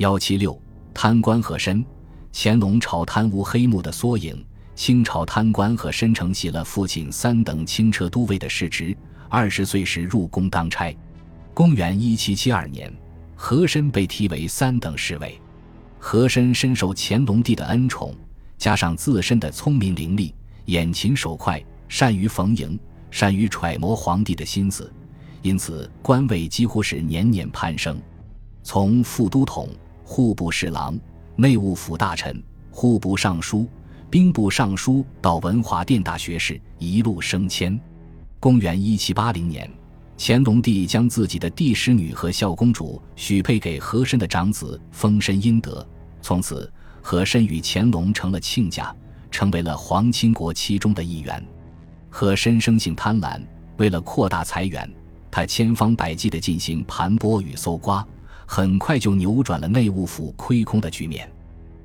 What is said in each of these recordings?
幺七六贪官和珅，乾隆朝贪污黑幕的缩影。清朝贪官和珅承袭了父亲三等轻车都尉的世职，二十岁时入宫当差。公元一七七二年，和珅被提为三等侍卫。和珅深受乾隆帝的恩宠，加上自身的聪明伶俐、眼勤手快、善于逢迎、善于揣摩皇帝的心思，因此官位几乎是年年攀升。从副都统、户部侍郎、内务府大臣、户部尚书。兵部尚书到文华殿大学士，一路升迁。公元一七八零年，乾隆帝将自己的第十女和孝公主许配给和珅的长子丰申殷德，从此和珅与乾隆成了亲家，成为了皇亲国戚中的一员。和珅生性贪婪，为了扩大财源，他千方百计地进行盘剥与搜刮，很快就扭转了内务府亏空的局面。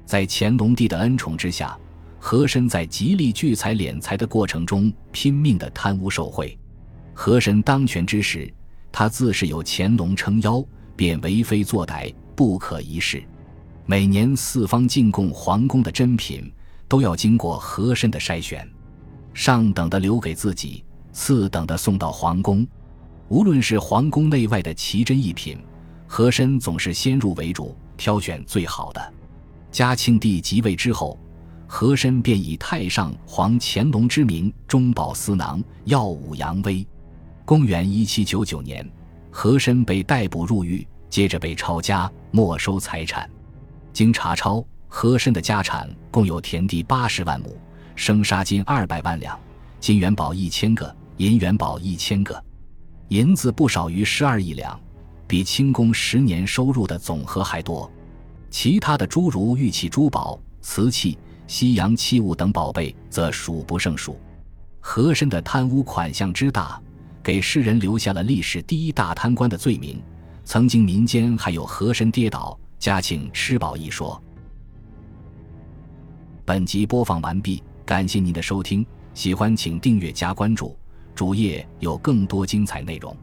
在乾隆帝的恩宠之下。和珅在极力聚财敛财的过程中拼命的贪污受贿。和珅当权之时，他自是有乾隆撑腰，便为非作歹，不可一世。每年四方进贡皇宫的珍品，都要经过和珅的筛选，上等的留给自己，次等的送到皇宫。无论是皇宫内外的奇珍异品，和珅总是先入为主，挑选最好的。嘉庆帝即位之后。和珅便以太上皇乾隆之名中饱私囊，耀武扬威。公元一七九九年，和珅被逮捕入狱，接着被抄家没收财产。经查抄，和珅的家产共有田地八十万亩，生杀金二百万两，金元宝一千个，银元宝一千个，银子不少于十二亿两，比清宫十年收入的总和还多。其他的诸如玉器、珠宝、瓷器。西洋器物等宝贝则数不胜数，和珅的贪污款项之大，给世人留下了历史第一大贪官的罪名。曾经民间还有和珅跌倒，嘉庆吃饱一说。本集播放完毕，感谢您的收听，喜欢请订阅加关注，主页有更多精彩内容。